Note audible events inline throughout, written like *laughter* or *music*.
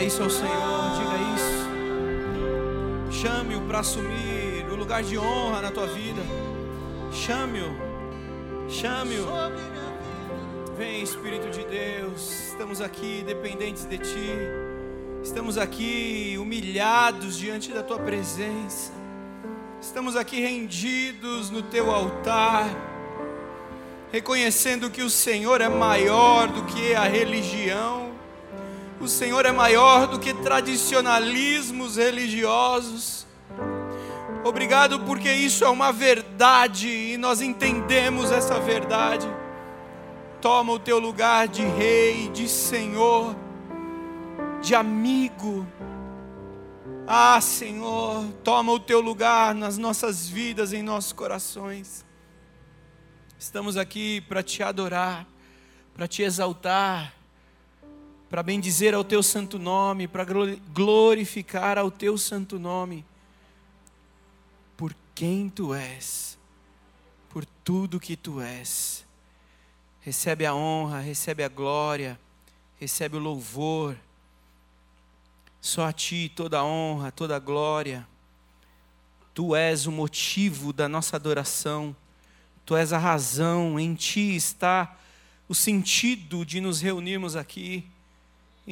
Diga isso ao Senhor, diga isso. Chame-o para assumir o lugar de honra na tua vida. Chame-o, chame-o. Vem, Espírito de Deus, estamos aqui dependentes de Ti, estamos aqui humilhados diante da Tua presença, estamos aqui rendidos no Teu altar, reconhecendo que o Senhor é maior do que a religião, o Senhor é maior do que tradicionalismos religiosos. Obrigado porque isso é uma verdade e nós entendemos essa verdade toma o teu lugar de rei, de senhor, de amigo. Ah, Senhor, toma o teu lugar nas nossas vidas, em nossos corações. Estamos aqui para te adorar, para te exaltar, para bendizer ao teu santo nome, para glorificar ao teu santo nome, por quem tu és, por tudo que tu és. Recebe a honra, recebe a glória, recebe o louvor. Só a Ti toda a honra, toda a glória. Tu és o motivo da nossa adoração, Tu és a razão, em Ti está o sentido de nos reunirmos aqui,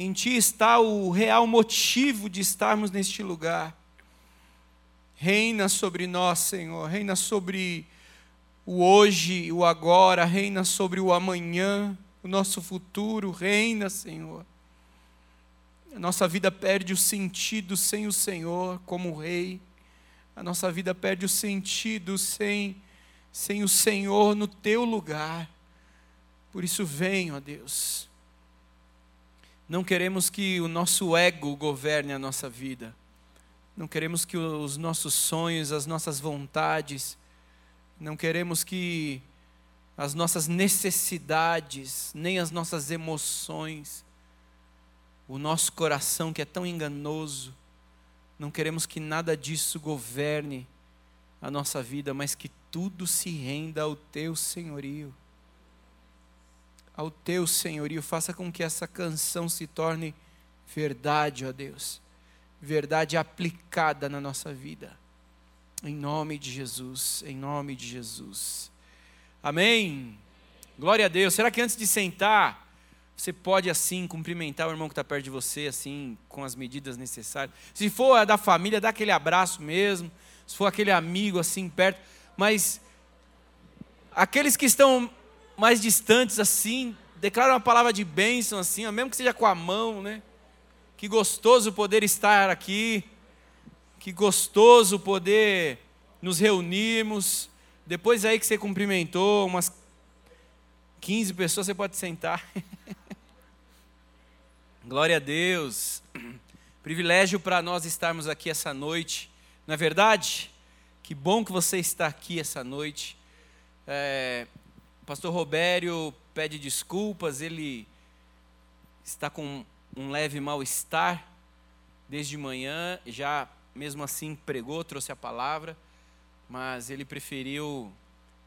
em Ti está o real motivo de estarmos neste lugar. Reina sobre nós, Senhor, reina sobre o hoje, o agora, reina sobre o amanhã, o nosso futuro, reina, Senhor. A nossa vida perde o sentido sem o Senhor como Rei. A nossa vida perde o sentido sem, sem o Senhor no teu lugar. Por isso, vem, ó Deus. Não queremos que o nosso ego governe a nossa vida. Não queremos que os nossos sonhos, as nossas vontades, não queremos que as nossas necessidades, nem as nossas emoções, o nosso coração que é tão enganoso, não queremos que nada disso governe a nossa vida, mas que tudo se renda ao teu senhorio. Ao teu senhorio, faça com que essa canção se torne verdade, ó Deus, verdade aplicada na nossa vida. Em nome de Jesus, em nome de Jesus. Amém. Glória a Deus. Será que antes de sentar, você pode assim cumprimentar o irmão que está perto de você, assim, com as medidas necessárias? Se for da família, dá aquele abraço mesmo. Se for aquele amigo assim perto. Mas aqueles que estão mais distantes assim, declara uma palavra de bênção assim, mesmo que seja com a mão, né? Que gostoso poder estar aqui. Que gostoso poder nos reunirmos. Depois aí que você cumprimentou umas 15 pessoas, você pode sentar. *laughs* Glória a Deus. Privilégio para nós estarmos aqui essa noite. Não é verdade? Que bom que você está aqui essa noite. É, pastor Robério pede desculpas, ele está com um leve mal-estar desde manhã, já mesmo assim pregou, trouxe a palavra, mas ele preferiu,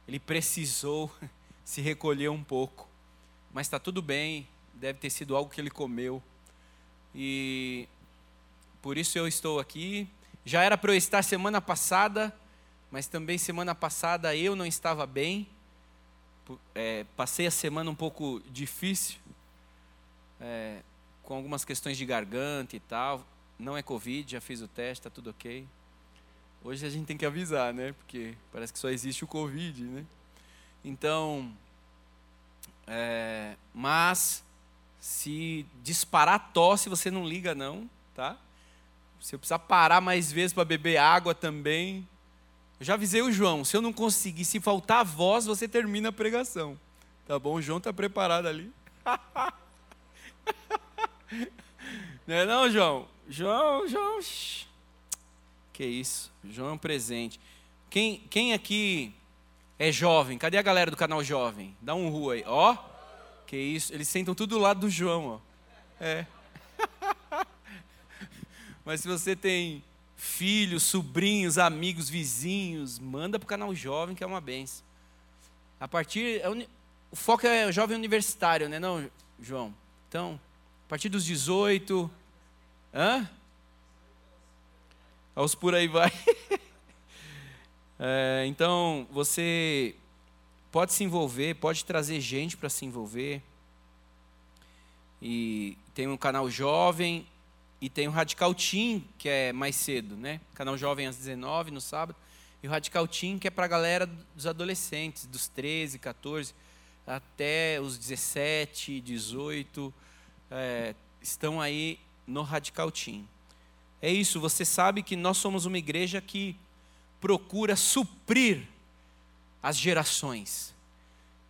ele precisou *laughs* se recolher um pouco. Mas está tudo bem, deve ter sido algo que ele comeu. E por isso eu estou aqui. Já era para eu estar semana passada, mas também semana passada eu não estava bem. É, passei a semana um pouco difícil, é, com algumas questões de garganta e tal não é Covid, já fiz o teste, está tudo ok. Hoje a gente tem que avisar, né? Porque parece que só existe o Covid, né? Então, é, mas se disparar tosse, você não liga não, tá? Se eu precisar parar mais vezes para beber água também. Eu já avisei o João, se eu não conseguir, se faltar voz, você termina a pregação. Tá bom? O João está preparado ali. *laughs* não é não, João? João, João. Que isso? João é um presente. Quem, quem aqui é jovem? Cadê a galera do canal Jovem? Dá um rua aí. Ó. Que isso? Eles sentam tudo do lado do João, ó. É. *laughs* Mas se você tem filhos, sobrinhos, amigos, vizinhos, manda para o canal Jovem, que é uma benção. A partir. É o foco é jovem universitário, né, não, João? Então, a partir dos 18, Hã? Aos por aí vai. *laughs* é, então, você pode se envolver, pode trazer gente para se envolver. E tem um canal jovem e tem o Radical Team, que é mais cedo, né? Canal jovem às 19 no sábado. E o Radical Team, que é para a galera dos adolescentes, dos 13, 14 até os 17, 18, é, estão aí no Radical Team. É isso, você sabe que nós somos uma igreja que procura suprir as gerações.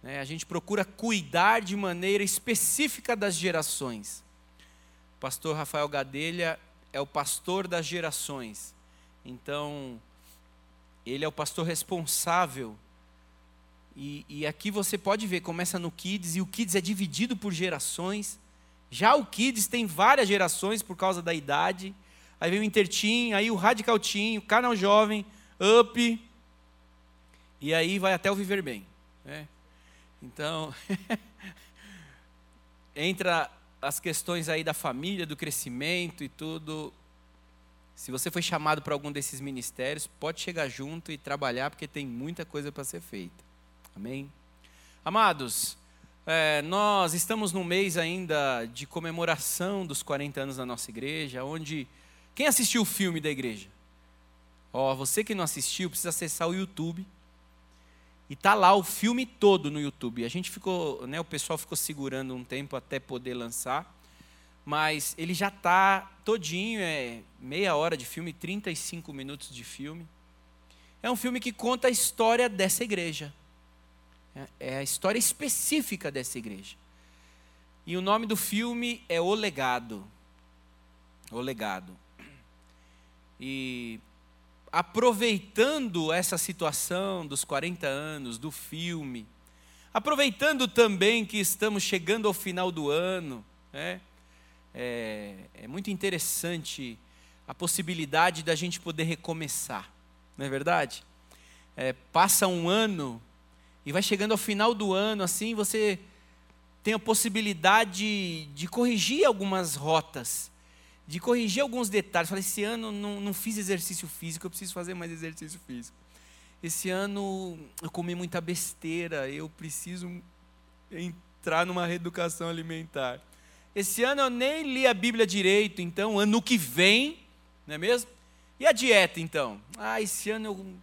Né? A gente procura cuidar de maneira específica das gerações. Pastor Rafael Gadelha é o pastor das gerações. Então, ele é o pastor responsável. E, e aqui você pode ver, começa no Kids, e o Kids é dividido por gerações. Já o Kids tem várias gerações por causa da idade. Aí vem o Intertim, aí o Radical Team, o Canal Jovem, Up. E aí vai até o Viver Bem. Né? Então, *laughs* entra as questões aí da família, do crescimento e tudo. Se você foi chamado para algum desses ministérios, pode chegar junto e trabalhar, porque tem muita coisa para ser feita. Amém? Amados, é, nós estamos num mês ainda de comemoração dos 40 anos da nossa igreja, onde. Quem assistiu o filme da igreja? Ó, você que não assistiu, precisa acessar o YouTube e tá lá o filme todo no YouTube. A gente ficou, né, o pessoal ficou segurando um tempo até poder lançar, mas ele já tá todinho, é meia hora de filme, 35 minutos de filme. É um filme que conta a história dessa igreja. É, é a história específica dessa igreja. E o nome do filme é O Legado. O Legado. E aproveitando essa situação dos 40 anos, do filme, aproveitando também que estamos chegando ao final do ano, né? é, é muito interessante a possibilidade da gente poder recomeçar, não é verdade? É, passa um ano e vai chegando ao final do ano, assim, você tem a possibilidade de corrigir algumas rotas de corrigir alguns detalhes. Falei, esse ano não, não fiz exercício físico, eu preciso fazer mais exercício físico. Esse ano eu comi muita besteira, eu preciso entrar numa reeducação alimentar. Esse ano eu nem li a Bíblia direito, então ano que vem, não é mesmo? E a dieta então? Ah, esse ano eu.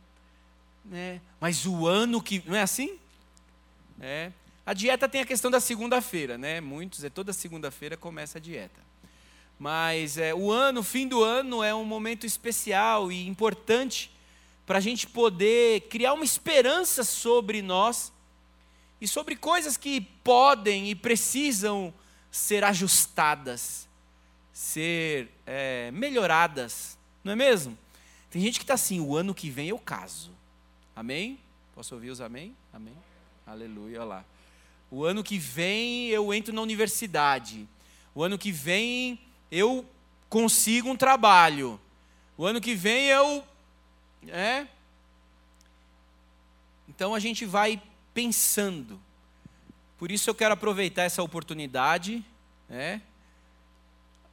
Né? Mas o ano que. Não é assim? É. A dieta tem a questão da segunda-feira, né? Muitos, é toda segunda-feira começa a dieta. Mas é, o ano, o fim do ano, é um momento especial e importante para a gente poder criar uma esperança sobre nós e sobre coisas que podem e precisam ser ajustadas, ser é, melhoradas, não é mesmo? Tem gente que está assim: o ano que vem eu caso. Amém? Posso ouvir os amém? Amém? Aleluia, olha lá. O ano que vem eu entro na universidade. O ano que vem eu consigo um trabalho. O ano que vem eu. É? Então a gente vai pensando. Por isso eu quero aproveitar essa oportunidade, né?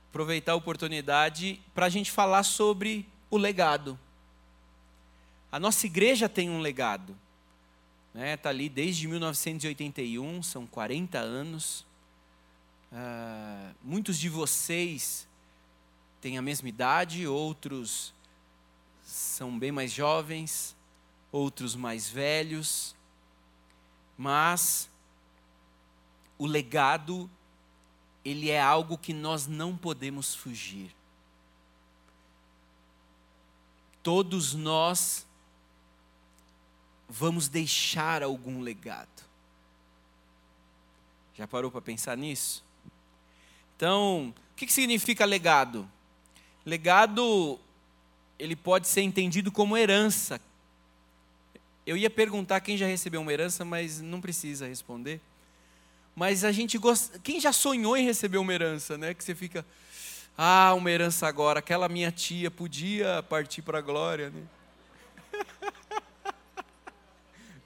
aproveitar a oportunidade para a gente falar sobre o legado. A nossa igreja tem um legado. Está né? Tá ali desde 1981, são 40 anos. Ah, muitos de vocês têm a mesma idade, outros são bem mais jovens, outros mais velhos, mas o legado ele é algo que nós não podemos fugir. Todos nós vamos deixar algum legado. Já parou para pensar nisso? Então, o que significa legado? Legado, ele pode ser entendido como herança. Eu ia perguntar quem já recebeu uma herança, mas não precisa responder. Mas a gente gosta. Quem já sonhou em receber uma herança, né? Que você fica, ah, uma herança agora. Aquela minha tia podia partir para a glória, né? *laughs*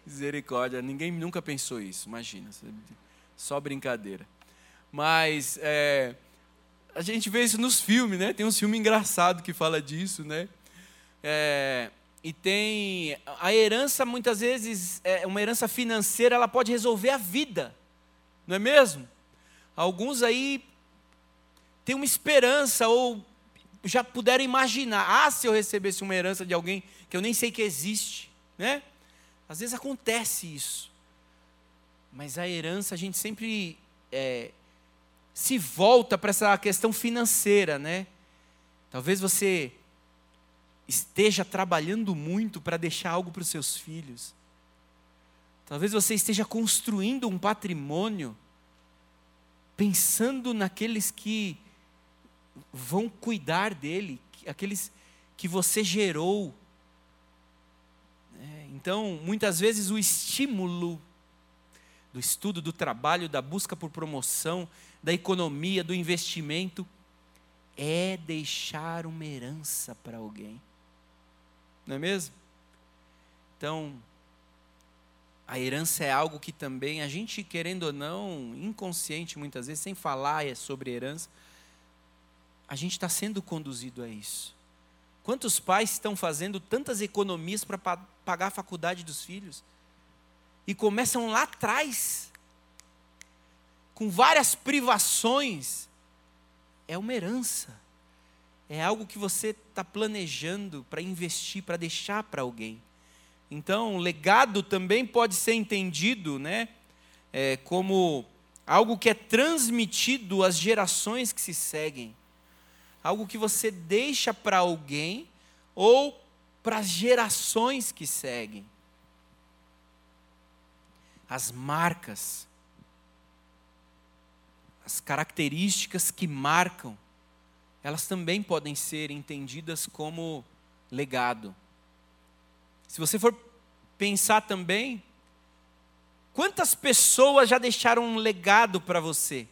Misericórdia, ninguém nunca pensou isso, imagina. Só brincadeira. Mas é, a gente vê isso nos filmes, né? Tem um filme engraçado que fala disso, né? É, e tem a herança muitas vezes é uma herança financeira, ela pode resolver a vida, não é mesmo? Alguns aí têm uma esperança ou já puderam imaginar, ah, se eu recebesse uma herança de alguém que eu nem sei que existe, né? Às vezes acontece isso, mas a herança a gente sempre é, se volta para essa questão financeira, né? Talvez você esteja trabalhando muito para deixar algo para os seus filhos. Talvez você esteja construindo um patrimônio pensando naqueles que vão cuidar dele, aqueles que você gerou. É, então, muitas vezes o estímulo do estudo, do trabalho, da busca por promoção, da economia, do investimento, é deixar uma herança para alguém. Não é mesmo? Então, a herança é algo que também a gente, querendo ou não, inconsciente muitas vezes, sem falar é sobre herança, a gente está sendo conduzido a isso. Quantos pais estão fazendo tantas economias para pagar a faculdade dos filhos? E começam lá atrás, com várias privações. É uma herança. É algo que você está planejando para investir, para deixar para alguém. Então, legado também pode ser entendido né, é, como algo que é transmitido às gerações que se seguem. Algo que você deixa para alguém ou para as gerações que seguem. As marcas, as características que marcam elas também podem ser entendidas como legado. Se você for pensar também, quantas pessoas já deixaram um legado para você?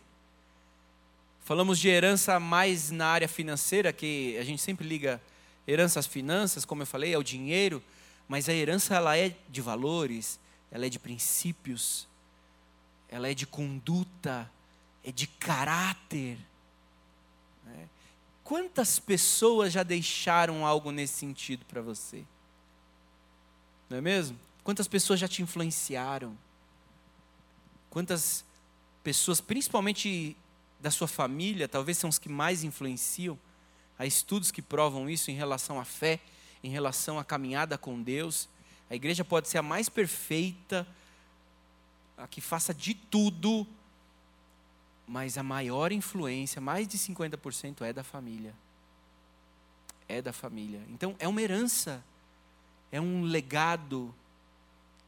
Falamos de herança mais na área financeira, que a gente sempre liga herança às finanças, como eu falei, é o dinheiro, mas a herança ela é de valores, ela é de princípios, ela é de conduta, é de caráter. Né? Quantas pessoas já deixaram algo nesse sentido para você? Não é mesmo? Quantas pessoas já te influenciaram? Quantas pessoas, principalmente da sua família, talvez são os que mais influenciam? Há estudos que provam isso em relação à fé, em relação à caminhada com Deus. A igreja pode ser a mais perfeita, a que faça de tudo mas a maior influência, mais de 50%, é da família. É da família. Então, é uma herança, é um legado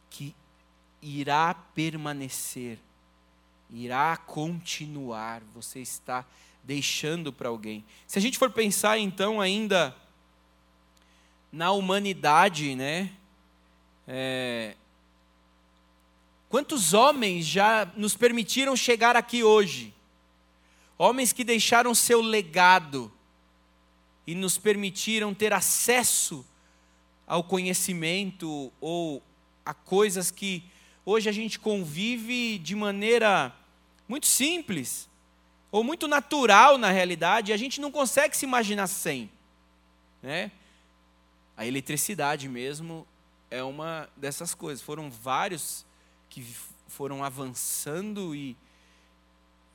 que irá permanecer, irá continuar. Você está deixando para alguém. Se a gente for pensar, então, ainda na humanidade, né? É, Quantos homens já nos permitiram chegar aqui hoje? Homens que deixaram seu legado e nos permitiram ter acesso ao conhecimento ou a coisas que hoje a gente convive de maneira muito simples ou muito natural na realidade, e a gente não consegue se imaginar sem, né? A eletricidade mesmo é uma dessas coisas. Foram vários que foram avançando e.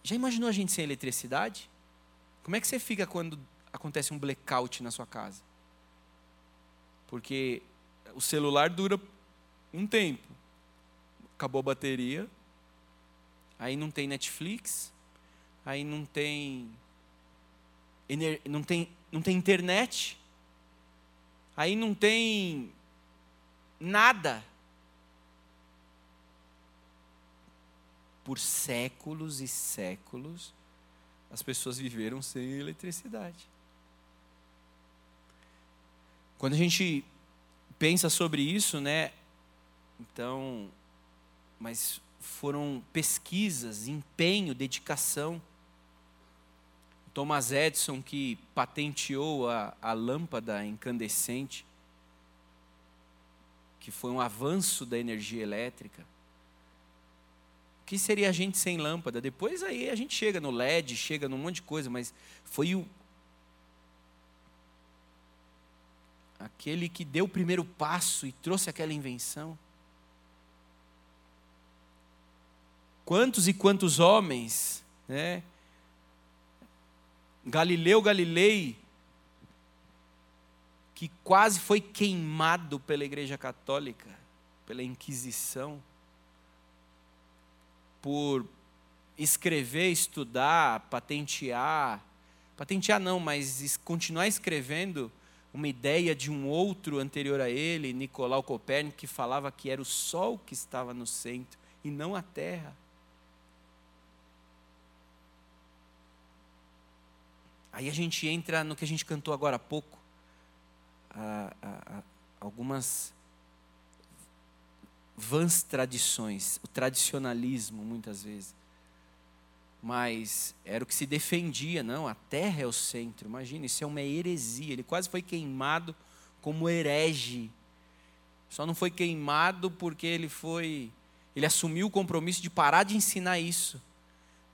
Já imaginou a gente sem eletricidade? Como é que você fica quando acontece um blackout na sua casa? Porque o celular dura um tempo. Acabou a bateria, aí não tem Netflix, aí não tem não tem não tem internet, aí não tem nada. Por séculos e séculos, as pessoas viveram sem eletricidade. Quando a gente pensa sobre isso, né? Então, mas foram pesquisas, empenho, dedicação. Thomas Edison, que patenteou a, a lâmpada incandescente, que foi um avanço da energia elétrica que seria a gente sem lâmpada? Depois aí a gente chega no LED, chega num monte de coisa, mas foi o aquele que deu o primeiro passo e trouxe aquela invenção. Quantos e quantos homens, né? Galileu Galilei, que quase foi queimado pela Igreja Católica, pela Inquisição, por escrever, estudar, patentear, patentear não, mas continuar escrevendo uma ideia de um outro anterior a ele, Nicolau Copérnico, que falava que era o Sol que estava no centro e não a Terra. Aí a gente entra no que a gente cantou agora há pouco. A, a, a, algumas vãs tradições, o tradicionalismo, muitas vezes. Mas era o que se defendia, não, a terra é o centro. Imagina, isso é uma heresia. Ele quase foi queimado como herege. Só não foi queimado porque ele foi. Ele assumiu o compromisso de parar de ensinar isso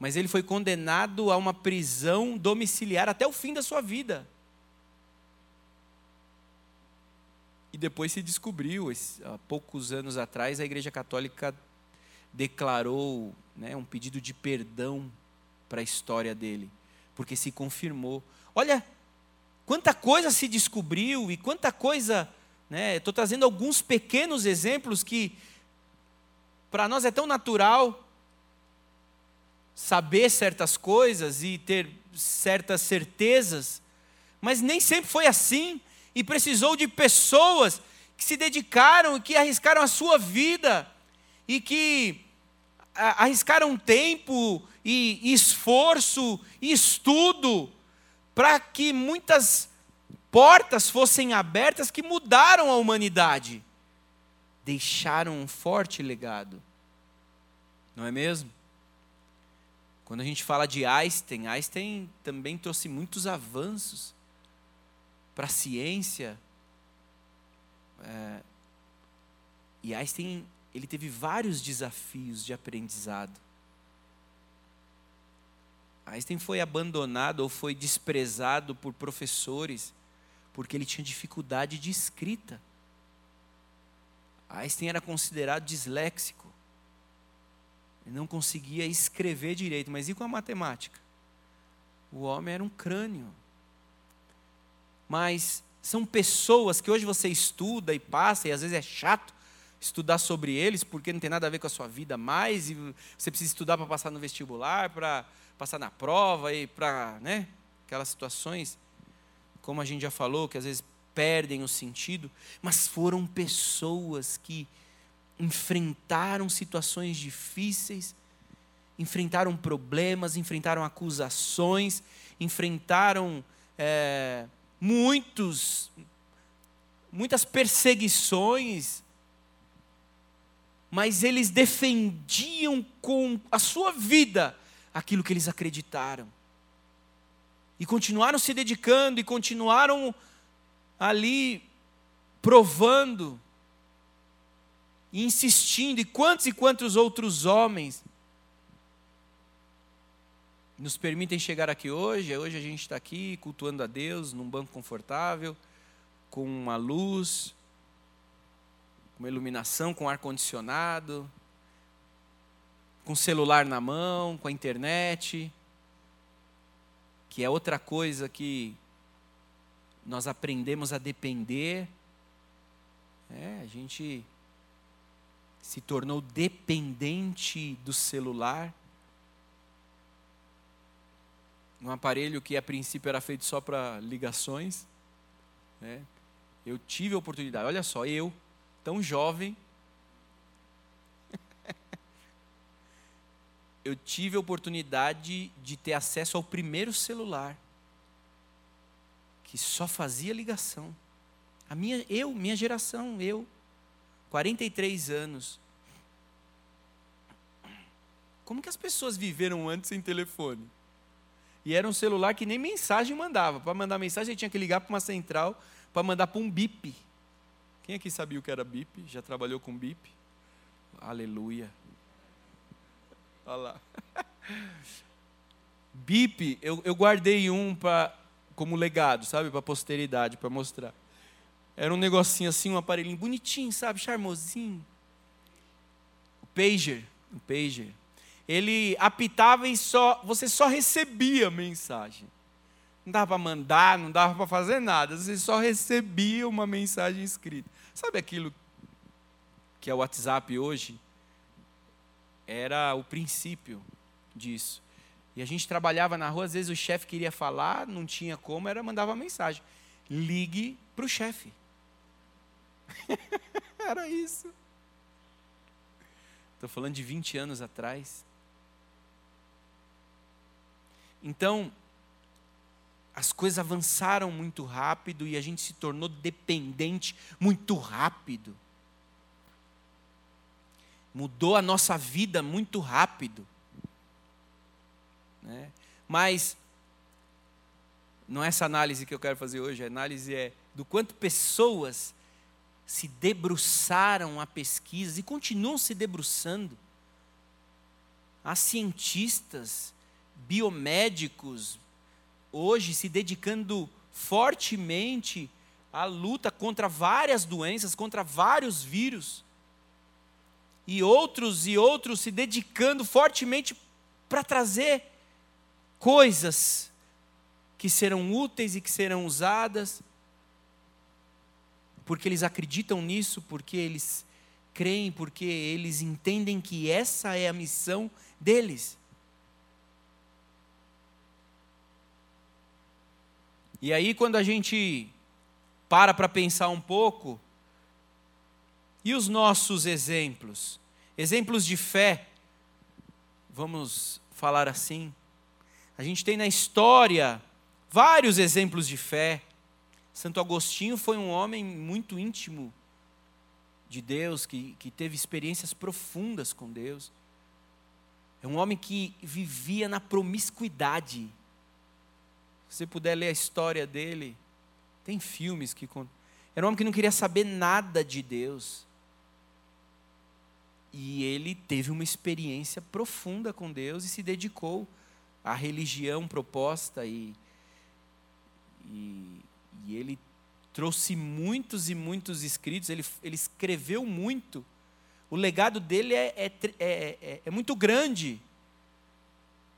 mas ele foi condenado a uma prisão domiciliar até o fim da sua vida. E depois se descobriu, há poucos anos atrás, a Igreja Católica declarou né, um pedido de perdão para a história dele, porque se confirmou. Olha, quanta coisa se descobriu e quanta coisa. Né, Estou trazendo alguns pequenos exemplos que para nós é tão natural saber certas coisas e ter certas certezas, mas nem sempre foi assim e precisou de pessoas que se dedicaram e que arriscaram a sua vida e que arriscaram tempo e, esforço e estudo para que muitas portas fossem abertas que mudaram a humanidade. Deixaram um forte legado. Não é mesmo? Quando a gente fala de Einstein, Einstein também trouxe muitos avanços para a ciência. É, e Einstein ele teve vários desafios de aprendizado. Einstein foi abandonado ou foi desprezado por professores porque ele tinha dificuldade de escrita. Einstein era considerado disléxico. Ele não conseguia escrever direito, mas e com a matemática? O homem era um crânio. Mas são pessoas que hoje você estuda e passa, e às vezes é chato estudar sobre eles, porque não tem nada a ver com a sua vida mais, e você precisa estudar para passar no vestibular, para passar na prova, e para, né, aquelas situações, como a gente já falou, que às vezes perdem o sentido, mas foram pessoas que enfrentaram situações difíceis, enfrentaram problemas, enfrentaram acusações, enfrentaram é, muitos, muitas perseguições, mas eles defendiam com a sua vida aquilo que eles acreditaram. E continuaram se dedicando e continuaram ali provando insistindo, e quantos e quantos outros homens nos permitem chegar aqui hoje. Hoje a gente está aqui cultuando a Deus num banco confortável, com uma luz, uma iluminação, com ar-condicionado, com celular na mão, com a internet, que é outra coisa que nós aprendemos a depender. É, a gente se tornou dependente do celular. Um aparelho que a princípio era feito só para ligações. Né? Eu tive a oportunidade, olha só, eu, tão jovem, *laughs* eu tive a oportunidade de ter acesso ao primeiro celular, que só fazia ligação. A minha, eu, minha geração, eu, 43 anos. Como que as pessoas viveram antes sem telefone? E era um celular que nem mensagem mandava. Para mandar mensagem, tinha que ligar para uma central para mandar para um bip. Quem aqui sabia o que era bip? Já trabalhou com bip? Aleluia. Olha lá. *laughs* Bip, eu, eu guardei um pra, como legado, sabe? Para posteridade, para mostrar. Era um negocinho assim, um aparelhinho bonitinho, sabe? Charmosinho. O pager, o pager. Ele apitava e só você só recebia a mensagem. Não dava para mandar, não dava para fazer nada. Você só recebia uma mensagem escrita. Sabe aquilo que é o WhatsApp hoje? Era o princípio disso. E a gente trabalhava na rua, às vezes o chefe queria falar, não tinha como, era mandava mensagem. Ligue para o chefe. *laughs* era isso. Estou falando de 20 anos atrás. Então, as coisas avançaram muito rápido e a gente se tornou dependente muito rápido. Mudou a nossa vida muito rápido. Né? Mas não é essa análise que eu quero fazer hoje, a análise é do quanto pessoas se debruçaram a pesquisas e continuam se debruçando. Há cientistas, biomédicos, hoje se dedicando fortemente à luta contra várias doenças, contra vários vírus. E outros e outros se dedicando fortemente para trazer coisas que serão úteis e que serão usadas, porque eles acreditam nisso, porque eles creem, porque eles entendem que essa é a missão deles. E aí, quando a gente para para pensar um pouco, e os nossos exemplos? Exemplos de fé, vamos falar assim. A gente tem na história vários exemplos de fé. Santo Agostinho foi um homem muito íntimo de Deus, que, que teve experiências profundas com Deus. É um homem que vivia na promiscuidade. Se você puder ler a história dele, tem filmes que contam. Era um homem que não queria saber nada de Deus. E ele teve uma experiência profunda com Deus e se dedicou à religião proposta e, e, e ele trouxe muitos e muitos escritos, ele, ele escreveu muito. O legado dele é, é, é, é, é muito grande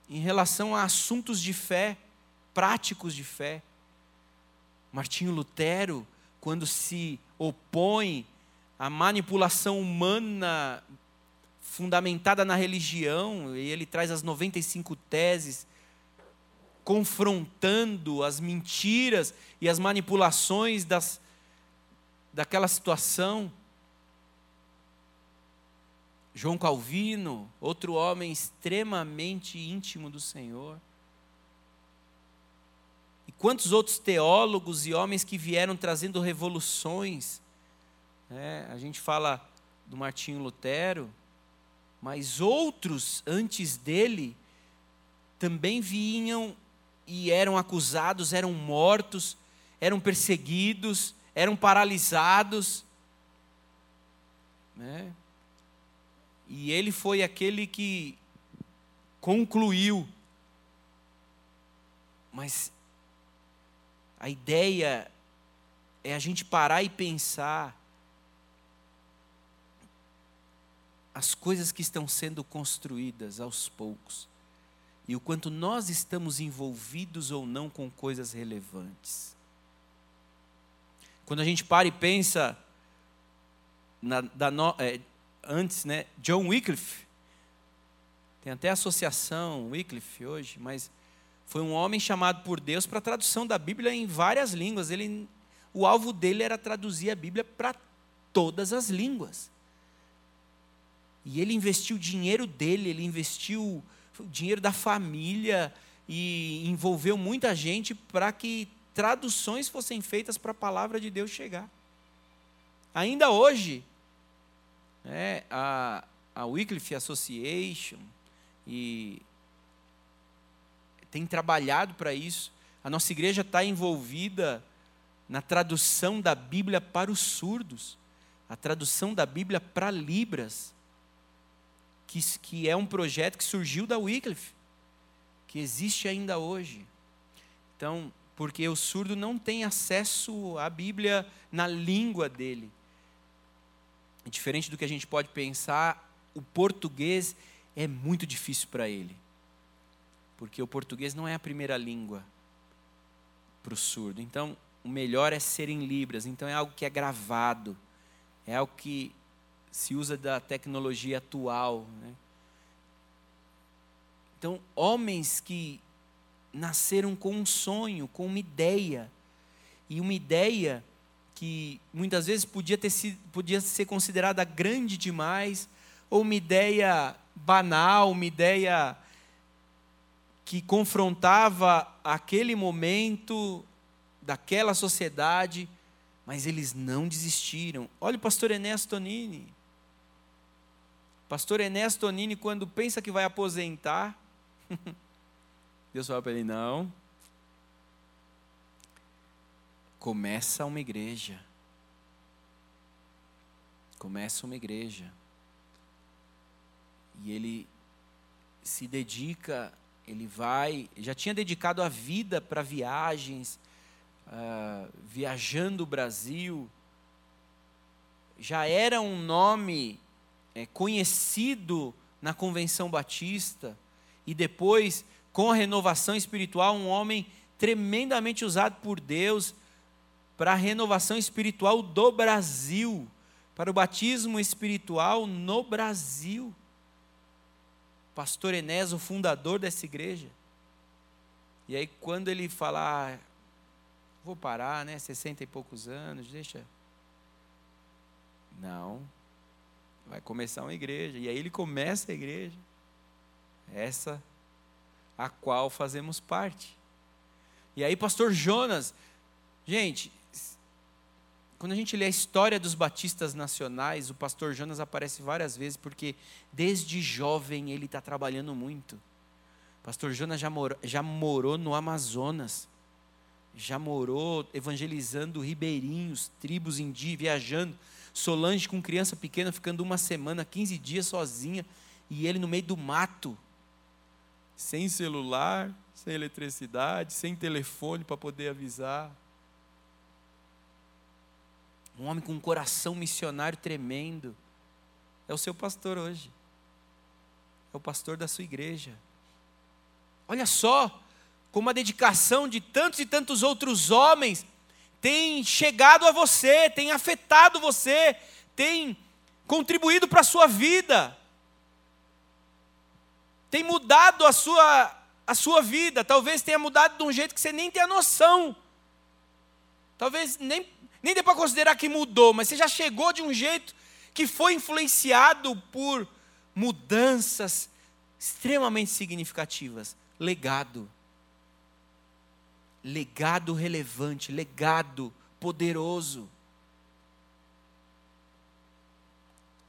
em relação a assuntos de fé práticos de fé. Martinho Lutero, quando se opõe à manipulação humana fundamentada na religião, e ele traz as 95 teses confrontando as mentiras e as manipulações das, daquela situação. João Calvino, outro homem extremamente íntimo do Senhor. Quantos outros teólogos e homens que vieram trazendo revoluções. Né? A gente fala do Martinho Lutero, mas outros antes dele também vinham e eram acusados, eram mortos, eram perseguidos, eram paralisados. Né? E ele foi aquele que concluiu. Mas a ideia é a gente parar e pensar as coisas que estão sendo construídas aos poucos e o quanto nós estamos envolvidos ou não com coisas relevantes. Quando a gente para e pensa na, da no, é, antes, né, John Wycliffe, tem até associação Wycliffe hoje, mas foi um homem chamado por Deus para a tradução da Bíblia em várias línguas. Ele, o alvo dele era traduzir a Bíblia para todas as línguas. E ele investiu o dinheiro dele, ele investiu o dinheiro da família e envolveu muita gente para que traduções fossem feitas para a palavra de Deus chegar. Ainda hoje, né, a, a Wycliffe Association e tem trabalhado para isso. A nossa igreja está envolvida na tradução da Bíblia para os surdos, a tradução da Bíblia para Libras. que, que é um projeto que surgiu da Wycliffe, que existe ainda hoje. Então, porque o surdo não tem acesso à Bíblia na língua dele. Diferente do que a gente pode pensar, o português é muito difícil para ele. Porque o português não é a primeira língua para o surdo. Então, o melhor é ser em Libras. Então, é algo que é gravado, é algo que se usa da tecnologia atual. Né? Então, homens que nasceram com um sonho, com uma ideia, e uma ideia que muitas vezes podia, ter sido, podia ser considerada grande demais, ou uma ideia banal, uma ideia que confrontava aquele momento daquela sociedade, mas eles não desistiram. Olha o pastor Ernesto Tonini. Pastor Ernesto Tonini, quando pensa que vai aposentar, *laughs* Deus fala para ele: não. Começa uma igreja. Começa uma igreja. E ele se dedica, ele vai, já tinha dedicado a vida para viagens, uh, viajando o Brasil, já era um nome é, conhecido na Convenção Batista, e depois, com a renovação espiritual, um homem tremendamente usado por Deus para a renovação espiritual do Brasil, para o batismo espiritual no Brasil. Pastor Enés, o fundador dessa igreja. E aí, quando ele fala, ah, vou parar, né? 60 e poucos anos, deixa. Não. Vai começar uma igreja. E aí ele começa a igreja. Essa a qual fazemos parte. E aí, pastor Jonas, gente, quando a gente lê a história dos batistas nacionais, o pastor Jonas aparece várias vezes, porque desde jovem ele está trabalhando muito. O pastor Jonas já morou, já morou no Amazonas, já morou evangelizando ribeirinhos, tribos indígenas, viajando. Solange com criança pequena, ficando uma semana, 15 dias sozinha, e ele no meio do mato, sem celular, sem eletricidade, sem telefone para poder avisar. Um homem com um coração missionário tremendo. É o seu pastor hoje. É o pastor da sua igreja. Olha só como a dedicação de tantos e tantos outros homens tem chegado a você, tem afetado você, tem contribuído para a sua vida, tem mudado a sua, a sua vida, talvez tenha mudado de um jeito que você nem tem a noção. Talvez nem nem dê para considerar que mudou, mas você já chegou de um jeito que foi influenciado por mudanças extremamente significativas. Legado. Legado relevante, legado poderoso.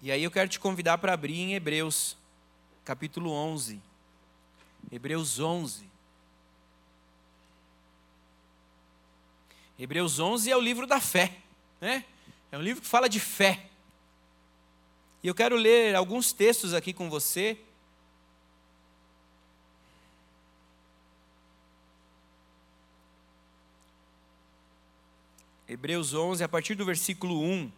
E aí eu quero te convidar para abrir em Hebreus, capítulo 11. Hebreus 11. Hebreus 11 é o livro da fé, né? É um livro que fala de fé. E eu quero ler alguns textos aqui com você. Hebreus 11, a partir do versículo 1.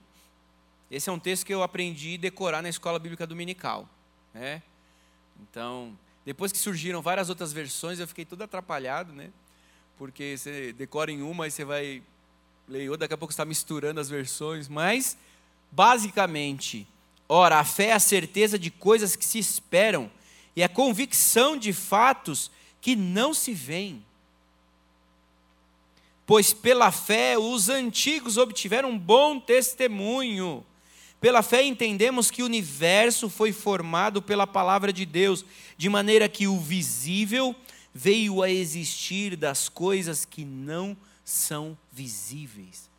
Esse é um texto que eu aprendi a decorar na escola bíblica dominical. Né? Então, depois que surgiram várias outras versões, eu fiquei todo atrapalhado, né? Porque você decora em uma e você vai ler outra, daqui a pouco está misturando as versões, mas basicamente, ora, a fé é a certeza de coisas que se esperam e a convicção de fatos que não se veem. Pois pela fé os antigos obtiveram um bom testemunho. Pela fé entendemos que o universo foi formado pela palavra de Deus, de maneira que o visível veio a existir das coisas que não são visíveis.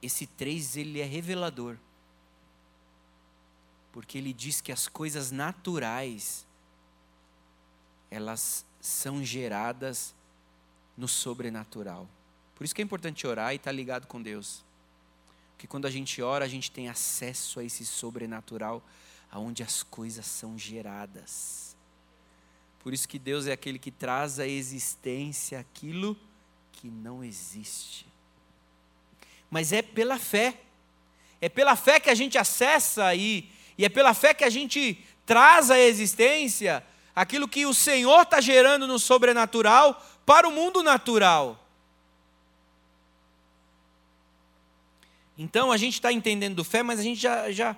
Esse 3 ele é revelador. Porque ele diz que as coisas naturais elas são geradas no sobrenatural. Por isso que é importante orar e estar ligado com Deus. Porque quando a gente ora, a gente tem acesso a esse sobrenatural aonde as coisas são geradas. Por isso que Deus é aquele que traz à existência aquilo que não existe. Mas é pela fé. É pela fé que a gente acessa aí, e é pela fé que a gente traz à existência aquilo que o Senhor está gerando no sobrenatural para o mundo natural. Então a gente está entendendo fé, mas a gente já, já.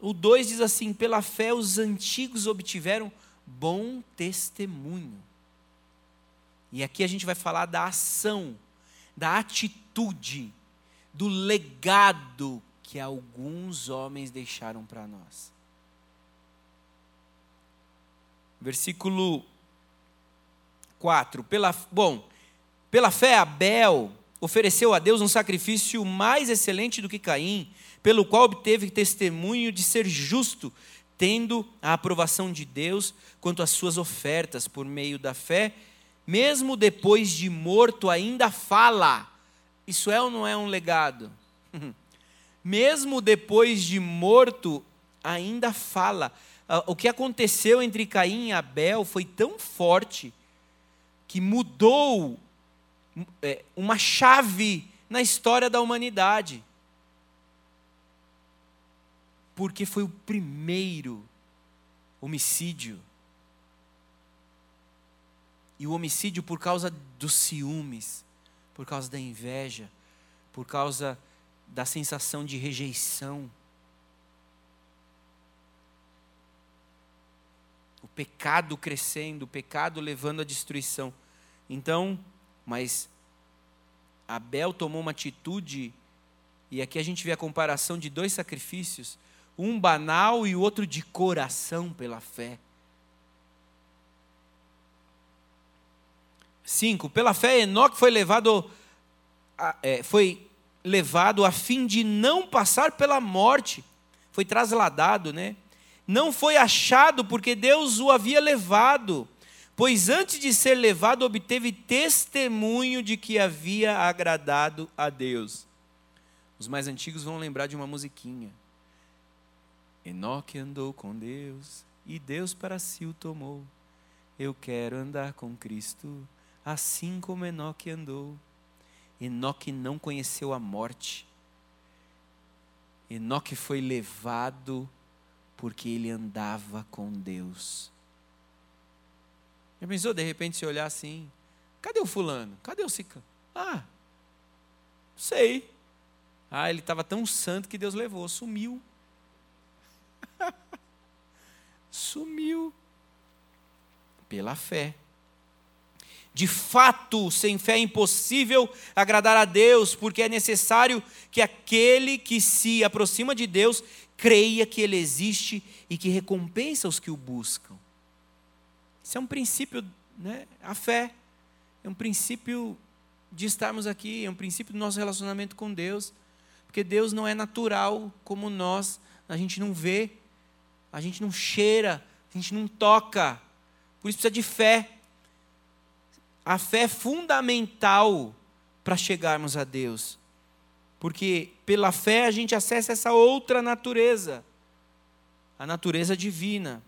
O 2 diz assim: pela fé os antigos obtiveram bom testemunho. E aqui a gente vai falar da ação, da atitude, do legado que alguns homens deixaram para nós. Versículo 4. Pela, bom, pela fé, Abel ofereceu a Deus um sacrifício mais excelente do que Caim, pelo qual obteve testemunho de ser justo, tendo a aprovação de Deus quanto às suas ofertas por meio da fé, mesmo depois de morto ainda fala. Isso é ou não é um legado? *laughs* mesmo depois de morto ainda fala. Ah, o que aconteceu entre Caim e Abel foi tão forte que mudou é, uma chave na história da humanidade. Porque foi o primeiro homicídio. E o homicídio por causa dos ciúmes, por causa da inveja, por causa da sensação de rejeição. O pecado crescendo, o pecado levando à destruição. Então, mas Abel tomou uma atitude, e aqui a gente vê a comparação de dois sacrifícios, um banal e o outro de coração pela fé. Cinco, pela fé Enoque foi levado, a, é, foi levado a fim de não passar pela morte, foi trasladado, né? Não foi achado porque Deus o havia levado pois antes de ser levado obteve testemunho de que havia agradado a Deus. Os mais antigos vão lembrar de uma musiquinha. Enoque andou com Deus e Deus para si o tomou. Eu quero andar com Cristo, assim como Enoque andou. Enoque não conheceu a morte. Enoque foi levado porque ele andava com Deus. Já pensou de repente se olhar assim? Cadê o fulano? Cadê o cicano? Ah, sei. Ah, ele estava tão santo que Deus levou, sumiu. *laughs* sumiu. Pela fé. De fato, sem fé é impossível agradar a Deus, porque é necessário que aquele que se aproxima de Deus creia que Ele existe e que recompensa os que o buscam. Isso é um princípio, né? A fé é um princípio de estarmos aqui, é um princípio do nosso relacionamento com Deus, porque Deus não é natural como nós, a gente não vê, a gente não cheira, a gente não toca, por isso precisa de fé. A fé é fundamental para chegarmos a Deus, porque pela fé a gente acessa essa outra natureza, a natureza divina.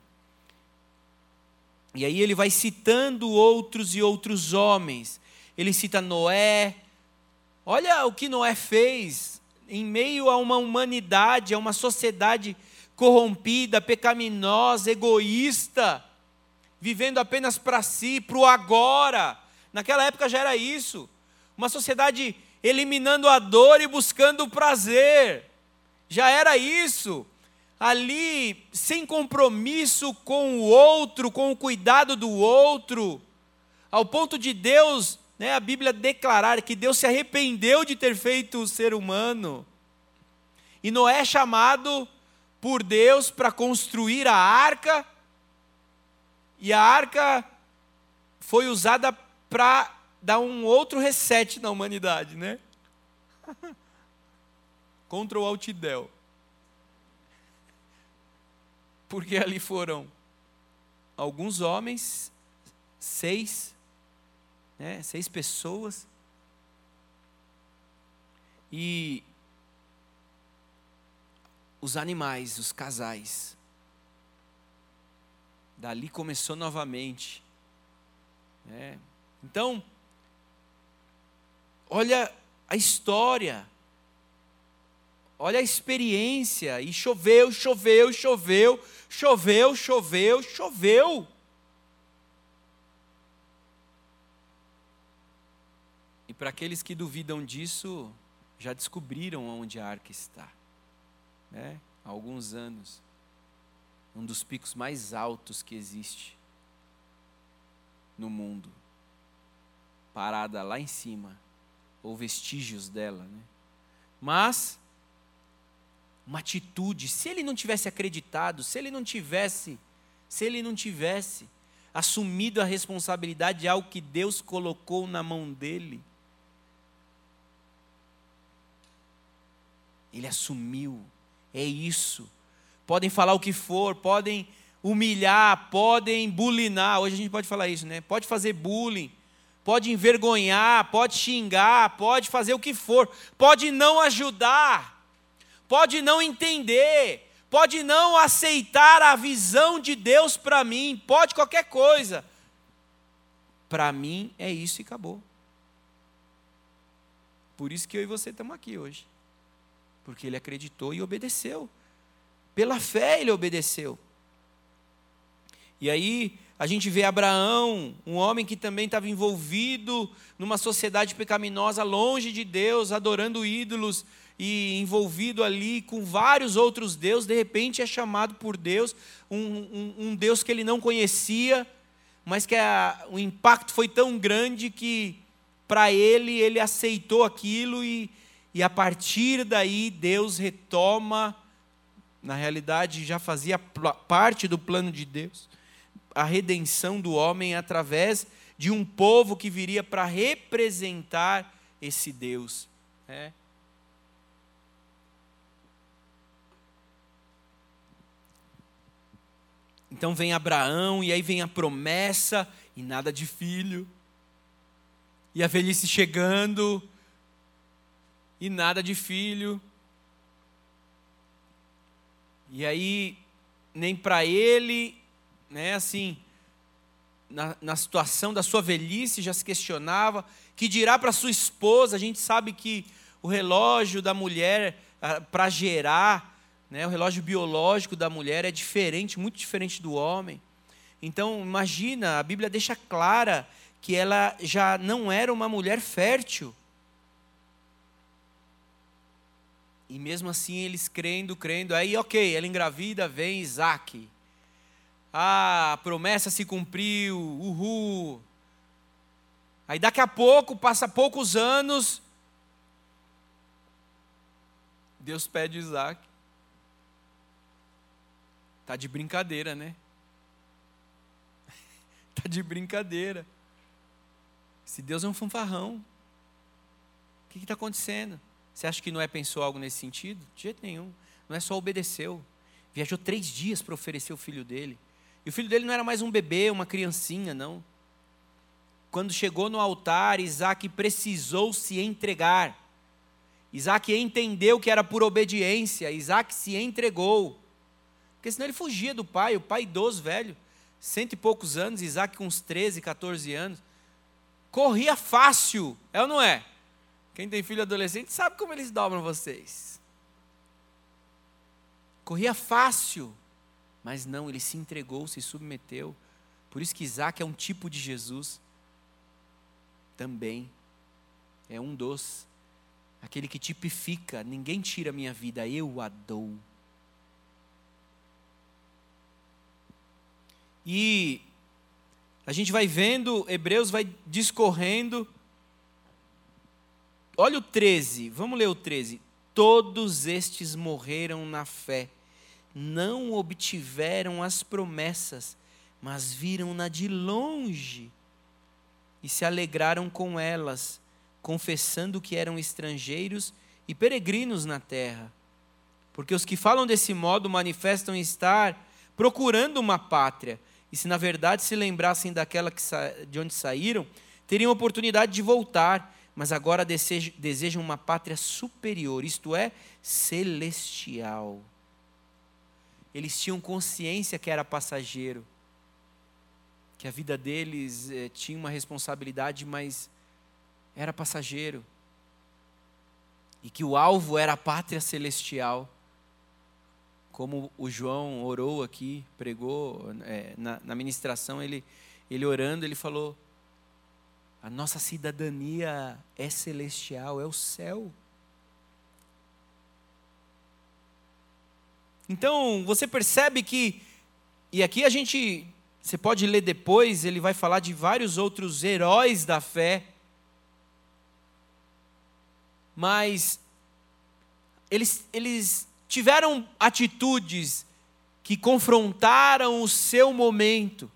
E aí ele vai citando outros e outros homens. Ele cita Noé. Olha o que Noé fez em meio a uma humanidade, a uma sociedade corrompida, pecaminosa, egoísta, vivendo apenas para si, para o agora. Naquela época já era isso. Uma sociedade eliminando a dor e buscando o prazer. Já era isso ali sem compromisso com o outro, com o cuidado do outro, ao ponto de Deus, né, a Bíblia declarar que Deus se arrependeu de ter feito o ser humano. E Noé é chamado por Deus para construir a arca, e a arca foi usada para dar um outro reset na humanidade, né? *laughs* Contra o Altidel porque ali foram alguns homens, seis, né, seis pessoas, e os animais, os casais. Dali começou novamente. É. Então, olha a história, olha a experiência, e choveu, choveu, choveu, choveu, choveu, choveu. Para aqueles que duvidam disso, já descobriram onde a arca está. Né? Há alguns anos. Um dos picos mais altos que existe no mundo. Parada lá em cima. Ou vestígios dela. Né? Mas, uma atitude, se ele não tivesse acreditado, se ele não tivesse, se ele não tivesse assumido a responsabilidade de algo que Deus colocou na mão dele, Ele assumiu. É isso. Podem falar o que for, podem humilhar, podem bulinar. Hoje a gente pode falar isso, né? Pode fazer bullying, pode envergonhar, pode xingar, pode fazer o que for, pode não ajudar, pode não entender, pode não aceitar a visão de Deus para mim, pode qualquer coisa. Para mim é isso e acabou. Por isso que eu e você estamos aqui hoje. Porque ele acreditou e obedeceu. Pela fé ele obedeceu. E aí a gente vê Abraão, um homem que também estava envolvido numa sociedade pecaminosa, longe de Deus, adorando ídolos e envolvido ali com vários outros deuses, de repente é chamado por Deus, um, um, um Deus que ele não conhecia, mas que a, o impacto foi tão grande que para ele ele aceitou aquilo e, e a partir daí Deus retoma, na realidade já fazia parte do plano de Deus, a redenção do homem através de um povo que viria para representar esse Deus. É. Então vem Abraão, e aí vem a promessa, e nada de filho. E a velhice chegando, e nada de filho. E aí, nem para ele, né, assim, na, na situação da sua velhice, já se questionava, que dirá para sua esposa, a gente sabe que o relógio da mulher para gerar, né, o relógio biológico da mulher é diferente, muito diferente do homem. Então, imagina, a Bíblia deixa clara que ela já não era uma mulher fértil. E mesmo assim eles crendo, crendo. Aí, ok, ela engravida, vem Isaac. Ah, a promessa se cumpriu, uhul. Aí daqui a pouco, passa poucos anos, Deus pede Isaac. Tá de brincadeira, né? *laughs* tá de brincadeira. Se Deus é um fanfarrão, o que está acontecendo? Você acha que Noé pensou algo nesse sentido? De jeito nenhum. Não é só obedeceu. Viajou três dias para oferecer o filho dele. E o filho dele não era mais um bebê, uma criancinha, não. Quando chegou no altar, Isaac precisou se entregar. Isaac entendeu que era por obediência. Isaac se entregou. Porque senão ele fugia do pai, o pai idoso, velho, cento e poucos anos, Isaac com uns 13, 14 anos. Corria fácil, é ou não é? Quem tem filho adolescente sabe como eles dobram vocês. Corria fácil, mas não, ele se entregou, se submeteu. Por isso que Isaac é um tipo de Jesus também. É um dos. Aquele que tipifica, ninguém tira a minha vida, eu a dou. E a gente vai vendo, Hebreus vai discorrendo Olha o 13, vamos ler o 13. Todos estes morreram na fé, não obtiveram as promessas, mas viram-na de longe e se alegraram com elas, confessando que eram estrangeiros e peregrinos na terra. Porque os que falam desse modo manifestam estar procurando uma pátria, e se na verdade se lembrassem daquela que de onde saíram, teriam oportunidade de voltar mas agora desejam uma pátria superior, isto é, celestial. Eles tinham consciência que era passageiro. que a vida deles eh, tinha uma responsabilidade, mas era passageiro. E que o alvo era a pátria celestial. Como o João orou aqui, pregou, é, na, na ministração, ele, ele orando, ele falou: a nossa cidadania é celestial, é o céu. Então, você percebe que, e aqui a gente, você pode ler depois, ele vai falar de vários outros heróis da fé, mas eles, eles tiveram atitudes que confrontaram o seu momento.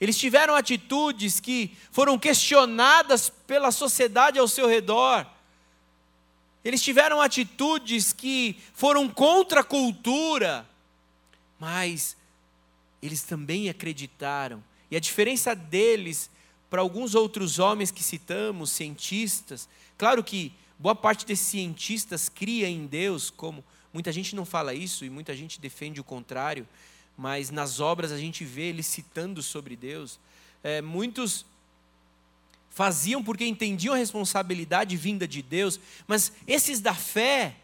Eles tiveram atitudes que foram questionadas pela sociedade ao seu redor. Eles tiveram atitudes que foram contra a cultura, mas eles também acreditaram. E a diferença deles para alguns outros homens que citamos, cientistas, claro que boa parte desses cientistas cria em Deus, como muita gente não fala isso e muita gente defende o contrário, mas nas obras a gente vê eles citando sobre Deus. É, muitos faziam porque entendiam a responsabilidade vinda de Deus, mas esses da fé,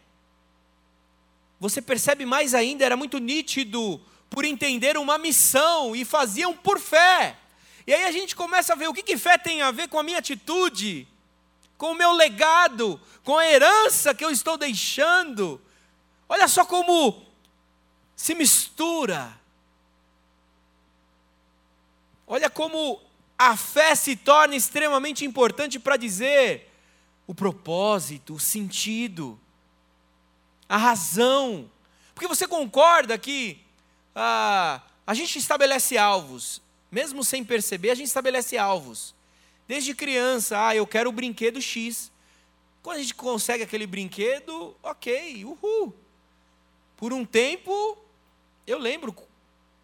você percebe mais ainda, era muito nítido por entender uma missão e faziam por fé. E aí a gente começa a ver o que, que fé tem a ver com a minha atitude, com o meu legado, com a herança que eu estou deixando. Olha só como se mistura. Olha como a fé se torna extremamente importante para dizer o propósito, o sentido, a razão. Porque você concorda que ah, a gente estabelece alvos, mesmo sem perceber, a gente estabelece alvos. Desde criança, ah, eu quero o brinquedo X. Quando a gente consegue aquele brinquedo, ok, uhul. Por um tempo, eu lembro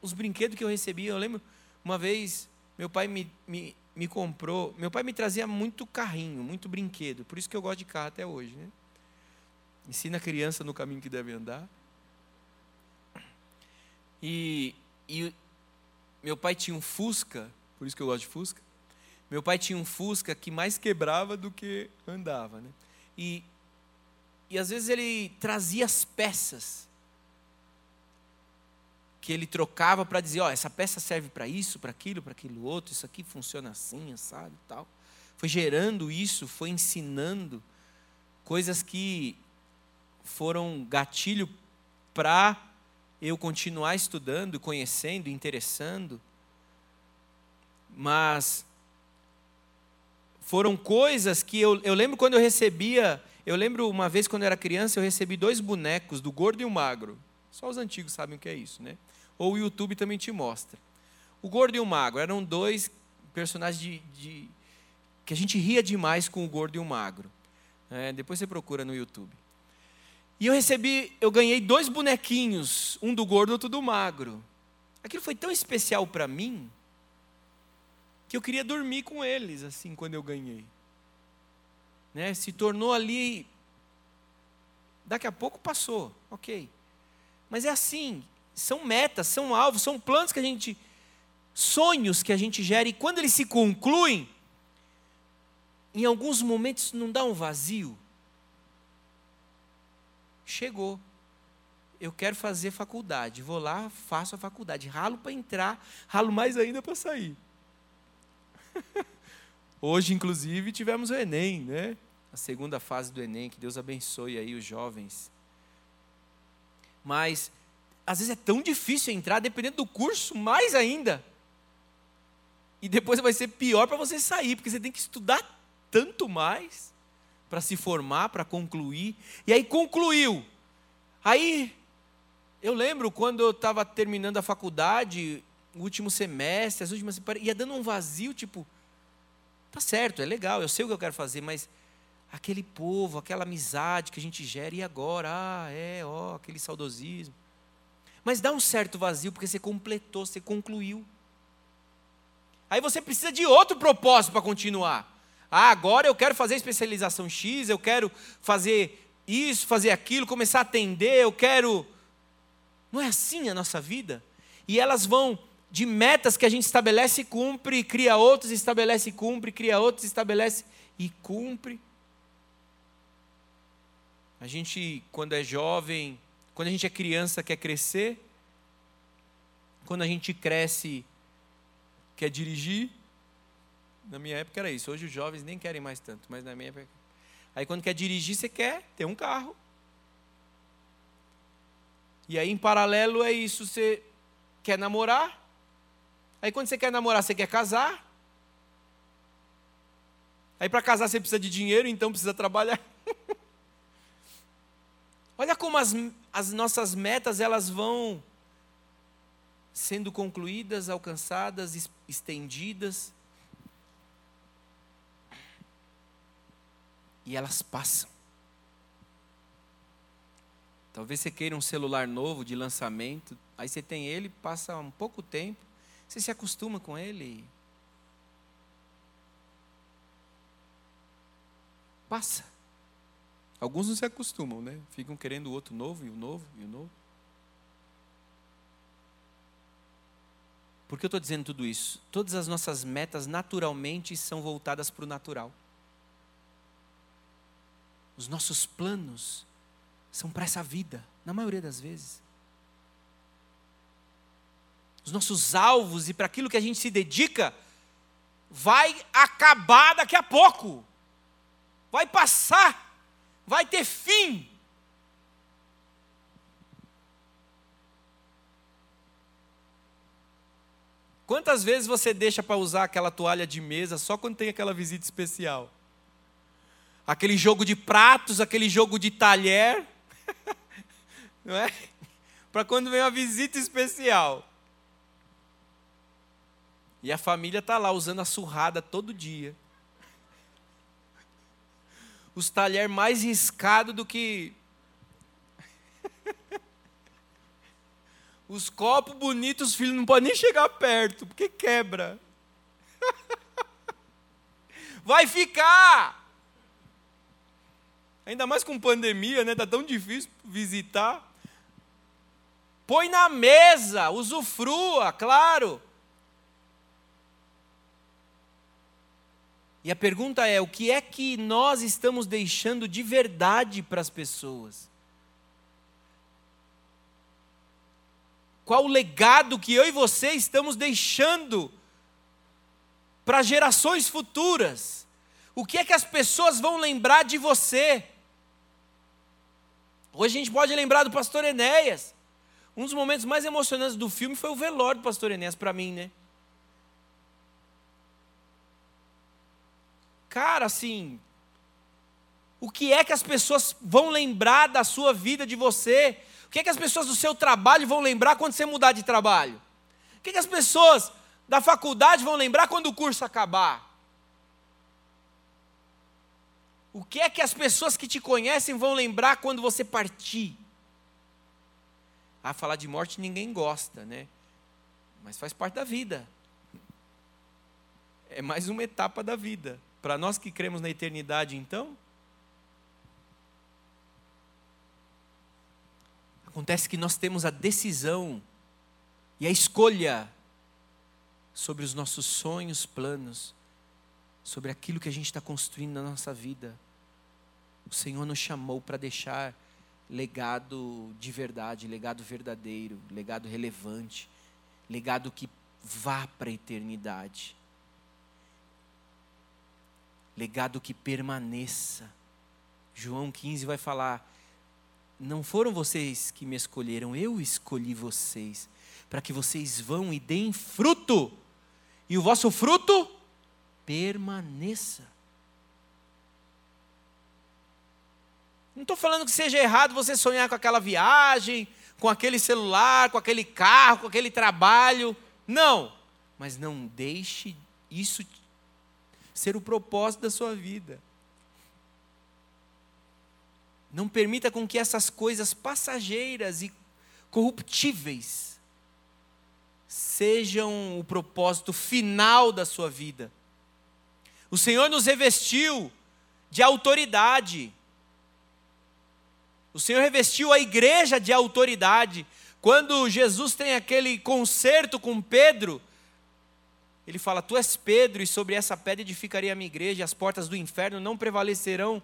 os brinquedos que eu recebia. Eu lembro uma vez meu pai me, me, me comprou. Meu pai me trazia muito carrinho, muito brinquedo. Por isso que eu gosto de carro até hoje. Né? Ensina a criança no caminho que deve andar. E, e meu pai tinha um Fusca, por isso que eu gosto de Fusca. Meu pai tinha um Fusca que mais quebrava do que andava. Né? E, e às vezes ele trazia as peças que ele trocava para dizer, ó, essa peça serve para isso, para aquilo, para aquilo outro, isso aqui funciona assim, sabe, tal. Foi gerando isso, foi ensinando coisas que foram gatilho para eu continuar estudando, conhecendo, interessando. Mas foram coisas que eu, eu lembro quando eu recebia, eu lembro uma vez quando eu era criança, eu recebi dois bonecos, do gordo e o magro. Só os antigos sabem o que é isso, né? Ou o YouTube também te mostra. O gordo e o magro eram dois personagens de, de que a gente ria demais com o gordo e o magro. É, depois você procura no YouTube. E eu recebi, eu ganhei dois bonequinhos, um do gordo e outro do magro. Aquilo foi tão especial para mim que eu queria dormir com eles assim quando eu ganhei. Né? Se tornou ali. Daqui a pouco passou, ok. Mas é assim, são metas, são alvos, são planos que a gente, sonhos que a gente gera, e quando eles se concluem, em alguns momentos não dá um vazio. Chegou. Eu quero fazer faculdade. Vou lá, faço a faculdade. Ralo para entrar, ralo mais ainda para sair. *laughs* Hoje, inclusive, tivemos o Enem, né? A segunda fase do Enem, que Deus abençoe aí os jovens. Mas às vezes é tão difícil entrar, dependendo do curso, mais ainda. E depois vai ser pior para você sair, porque você tem que estudar tanto mais para se formar, para concluir. E aí concluiu. Aí eu lembro quando eu estava terminando a faculdade, o último semestre, as últimas ia dando um vazio, tipo, tá certo, é legal, eu sei o que eu quero fazer, mas aquele povo, aquela amizade que a gente gera, e agora? Ah, é, ó, aquele saudosismo. Mas dá um certo vazio porque você completou, você concluiu. Aí você precisa de outro propósito para continuar. Ah, agora eu quero fazer especialização X, eu quero fazer isso, fazer aquilo, começar a atender, eu quero. Não é assim a nossa vida? E elas vão de metas que a gente estabelece e cumpre, cria outros, estabelece e cumpre, cria outros, estabelece e cumpre. A gente, quando é jovem, quando a gente é criança, quer crescer. Quando a gente cresce, quer dirigir. Na minha época era isso. Hoje os jovens nem querem mais tanto, mas na minha época. Aí quando quer dirigir, você quer ter um carro. E aí, em paralelo, é isso. Você quer namorar. Aí, quando você quer namorar, você quer casar. Aí, para casar, você precisa de dinheiro, então precisa trabalhar. *laughs* Olha como as, as nossas metas elas vão sendo concluídas, alcançadas, estendidas. E elas passam. Talvez você queira um celular novo de lançamento, aí você tem ele, passa um pouco tempo, você se acostuma com ele. Passa. Alguns não se acostumam, né? Ficam querendo o outro novo e o novo e o novo. Por que eu estou dizendo tudo isso? Todas as nossas metas naturalmente são voltadas para o natural. Os nossos planos são para essa vida, na maioria das vezes. Os nossos alvos e para aquilo que a gente se dedica vai acabar daqui a pouco, vai passar, vai ter fim. Quantas vezes você deixa para usar aquela toalha de mesa só quando tem aquela visita especial? Aquele jogo de pratos, aquele jogo de talher *laughs* não é? Para quando vem uma visita especial. E a família está lá usando a surrada todo dia. Os talheres mais riscados do que. *laughs* Os copos bonitos, os filhos não podem nem chegar perto, porque quebra. *laughs* Vai ficar! Ainda mais com pandemia, né? Tá tão difícil visitar. Põe na mesa, usufrua, claro. E a pergunta é: o que é que nós estamos deixando de verdade para as pessoas? Qual o legado que eu e você estamos deixando para gerações futuras? O que é que as pessoas vão lembrar de você? Hoje a gente pode lembrar do pastor Enéas. Um dos momentos mais emocionantes do filme foi o velório do pastor Enéas para mim, né? Cara, assim, o que é que as pessoas vão lembrar da sua vida, de você? O que é que as pessoas do seu trabalho vão lembrar quando você mudar de trabalho? O que é que as pessoas da faculdade vão lembrar quando o curso acabar? O que é que as pessoas que te conhecem vão lembrar quando você partir? Ah, falar de morte ninguém gosta, né? Mas faz parte da vida. É mais uma etapa da vida. Para nós que cremos na eternidade, então. Acontece que nós temos a decisão e a escolha sobre os nossos sonhos, planos, sobre aquilo que a gente está construindo na nossa vida. O Senhor nos chamou para deixar legado de verdade, legado verdadeiro, legado relevante, legado que vá para a eternidade. Legado que permaneça. João 15 vai falar: Não foram vocês que me escolheram, eu escolhi vocês, para que vocês vão e deem fruto, e o vosso fruto permaneça. Não estou falando que seja errado você sonhar com aquela viagem, com aquele celular, com aquele carro, com aquele trabalho. Não. Mas não deixe isso ser o propósito da sua vida. Não permita com que essas coisas passageiras e corruptíveis sejam o propósito final da sua vida. O Senhor nos revestiu de autoridade. O Senhor revestiu a igreja de autoridade Quando Jesus tem aquele concerto com Pedro, ele fala: Tu és Pedro, e sobre essa pedra edificarei a minha igreja, e as portas do inferno não prevalecerão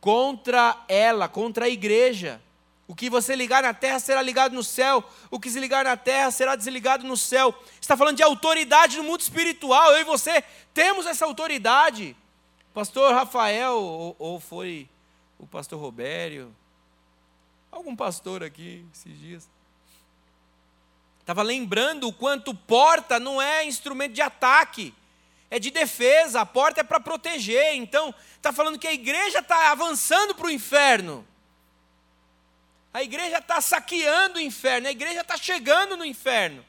contra ela, contra a igreja. O que você ligar na terra será ligado no céu, o que se ligar na terra será desligado no céu. Está falando de autoridade no mundo espiritual. Eu e você temos essa autoridade. Pastor Rafael, ou, ou foi o pastor Robério, algum pastor aqui esses dias, estava lembrando o quanto porta não é instrumento de ataque, é de defesa, a porta é para proteger. Então, está falando que a igreja está avançando para o inferno. A igreja está saqueando o inferno, a igreja está chegando no inferno.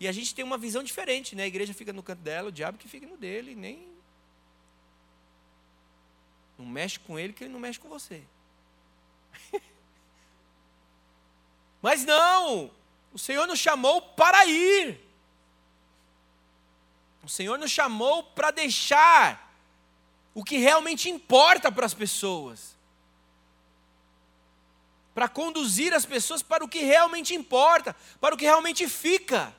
E a gente tem uma visão diferente, né? A igreja fica no canto dela, o diabo que fica no dele, nem. Não mexe com ele, que ele não mexe com você. *laughs* Mas não! O Senhor nos chamou para ir. O Senhor nos chamou para deixar o que realmente importa para as pessoas. Para conduzir as pessoas para o que realmente importa, para o que realmente fica.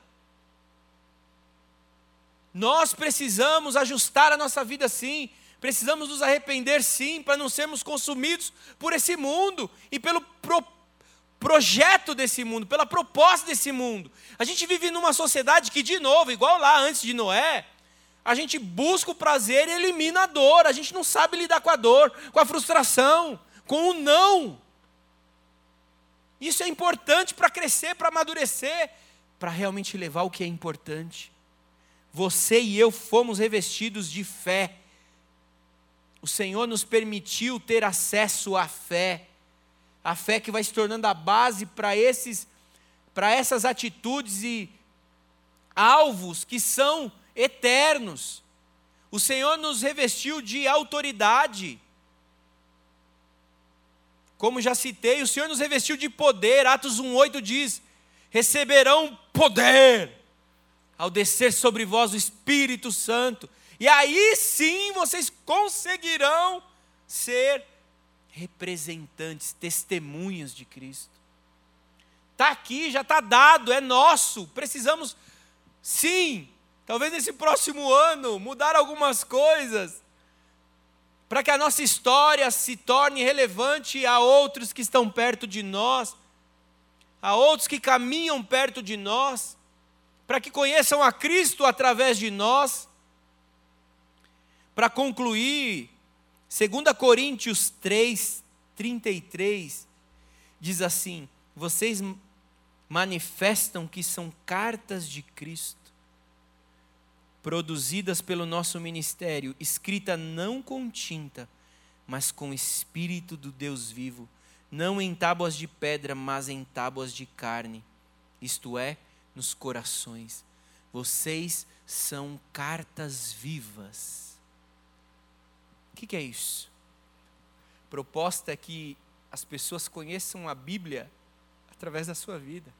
Nós precisamos ajustar a nossa vida sim, precisamos nos arrepender sim, para não sermos consumidos por esse mundo e pelo propósito projeto desse mundo, pela proposta desse mundo. A gente vive numa sociedade que, de novo, igual lá antes de Noé, a gente busca o prazer e elimina a dor. A gente não sabe lidar com a dor, com a frustração, com o não. Isso é importante para crescer, para amadurecer, para realmente levar o que é importante. Você e eu fomos revestidos de fé. O Senhor nos permitiu ter acesso à fé a fé que vai se tornando a base para esses para essas atitudes e alvos que são eternos. O Senhor nos revestiu de autoridade. Como já citei, o Senhor nos revestiu de poder. Atos 1:8 diz: "Receberão poder ao descer sobre vós o Espírito Santo, e aí sim vocês conseguirão ser representantes, testemunhas de Cristo. Está aqui, já está dado, é nosso. Precisamos, sim, talvez nesse próximo ano, mudar algumas coisas, para que a nossa história se torne relevante a outros que estão perto de nós, a outros que caminham perto de nós, para que conheçam a Cristo através de nós. Para concluir, 2 Coríntios 3, 33 diz assim: Vocês manifestam que são cartas de Cristo, produzidas pelo nosso ministério, escrita não com tinta, mas com o Espírito do Deus vivo, não em tábuas de pedra, mas em tábuas de carne, isto é, nos corações. Vocês são cartas vivas que, que é isso? Proposta é que as pessoas conheçam a Bíblia através da sua vida.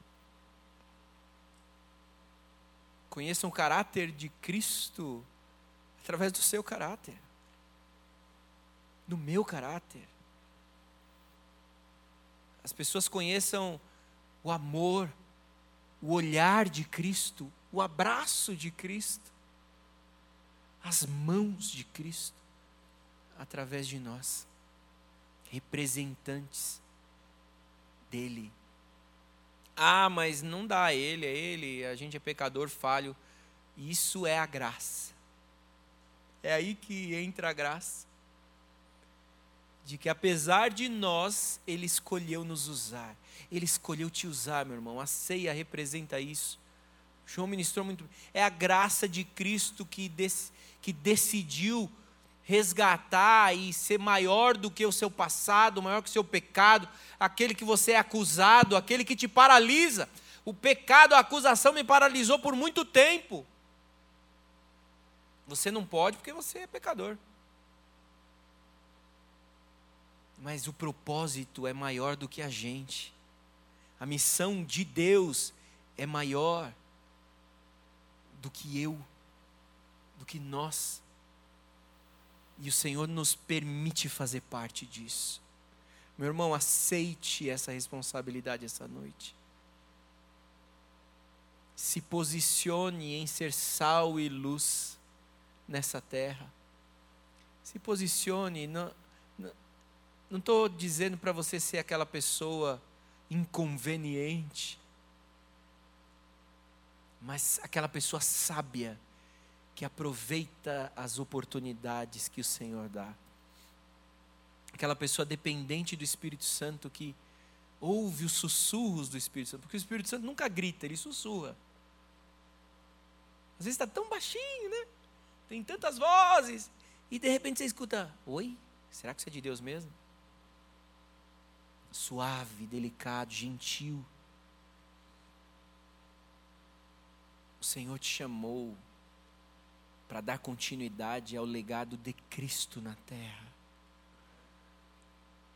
Conheçam o caráter de Cristo através do seu caráter, do meu caráter. As pessoas conheçam o amor, o olhar de Cristo, o abraço de Cristo, as mãos de Cristo através de nós, representantes dele. Ah, mas não dá a ele, é ele, a gente é pecador, falho. Isso é a graça. É aí que entra a graça. De que apesar de nós, Ele escolheu nos usar. Ele escolheu te usar, meu irmão. A ceia representa isso. João ministrou muito. É a graça de Cristo que, dec, que decidiu resgatar e ser maior do que o seu passado, maior que o seu pecado, aquele que você é acusado, aquele que te paralisa. O pecado, a acusação me paralisou por muito tempo. Você não pode porque você é pecador. Mas o propósito é maior do que a gente. A missão de Deus é maior do que eu, do que nós. E o Senhor nos permite fazer parte disso. Meu irmão, aceite essa responsabilidade essa noite. se posicione em ser sal e luz nessa terra. Se posicione. Não estou dizendo para você ser aquela pessoa inconveniente, mas aquela pessoa sábia que aproveita as oportunidades que o Senhor dá. Aquela pessoa dependente do Espírito Santo que ouve os sussurros do Espírito Santo, porque o Espírito Santo nunca grita, ele sussurra. Às vezes está tão baixinho, né? Tem tantas vozes. E de repente você escuta: Oi? Será que isso é de Deus mesmo? Suave, delicado, gentil. O Senhor te chamou para dar continuidade ao legado de Cristo na terra.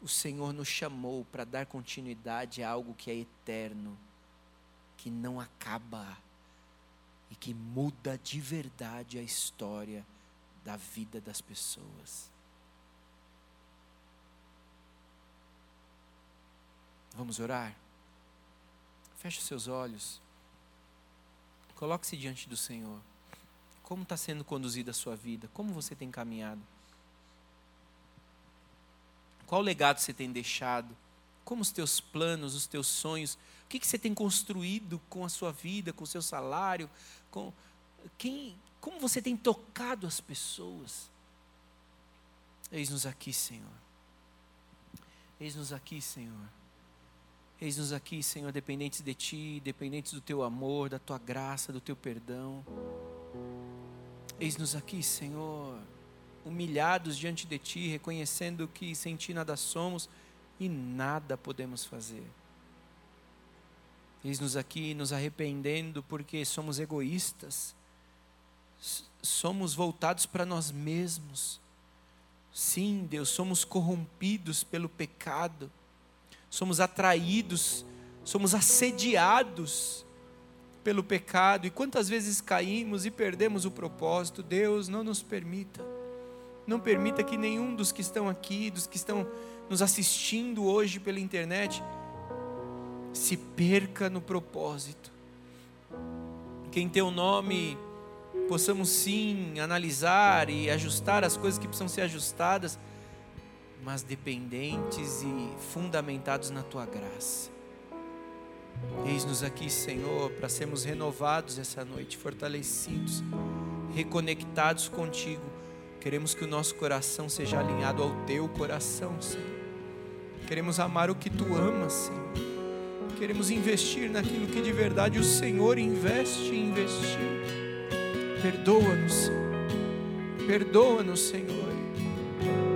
O Senhor nos chamou para dar continuidade a algo que é eterno, que não acaba e que muda de verdade a história da vida das pessoas. Vamos orar? Feche seus olhos. Coloque-se diante do Senhor. Como está sendo conduzida a sua vida? Como você tem caminhado? Qual legado você tem deixado? Como os teus planos, os teus sonhos, o que, que você tem construído com a sua vida, com o seu salário, com quem, como você tem tocado as pessoas. Eis-nos aqui, Senhor. Eis-nos aqui, Senhor. Eis-nos aqui, Senhor, dependentes de Ti, dependentes do Teu amor, da Tua graça, do Teu perdão. Eis-nos aqui, Senhor, humilhados diante de Ti, reconhecendo que sem Ti nada somos e nada podemos fazer. Eis-nos aqui nos arrependendo porque somos egoístas, somos voltados para nós mesmos. Sim, Deus, somos corrompidos pelo pecado, somos atraídos, somos assediados pelo pecado. E quantas vezes caímos e perdemos o propósito? Deus, não nos permita. Não permita que nenhum dos que estão aqui, dos que estão nos assistindo hoje pela internet, se perca no propósito. Que em teu nome possamos sim analisar e ajustar as coisas que precisam ser ajustadas, mas dependentes e fundamentados na tua graça. Eis-nos aqui, Senhor, para sermos renovados essa noite, fortalecidos, reconectados contigo. Queremos que o nosso coração seja alinhado ao teu coração, Senhor. Queremos amar o que tu amas, Senhor queremos investir naquilo que de verdade o Senhor investe e investiu. Perdoa-nos, perdoa-nos, Senhor,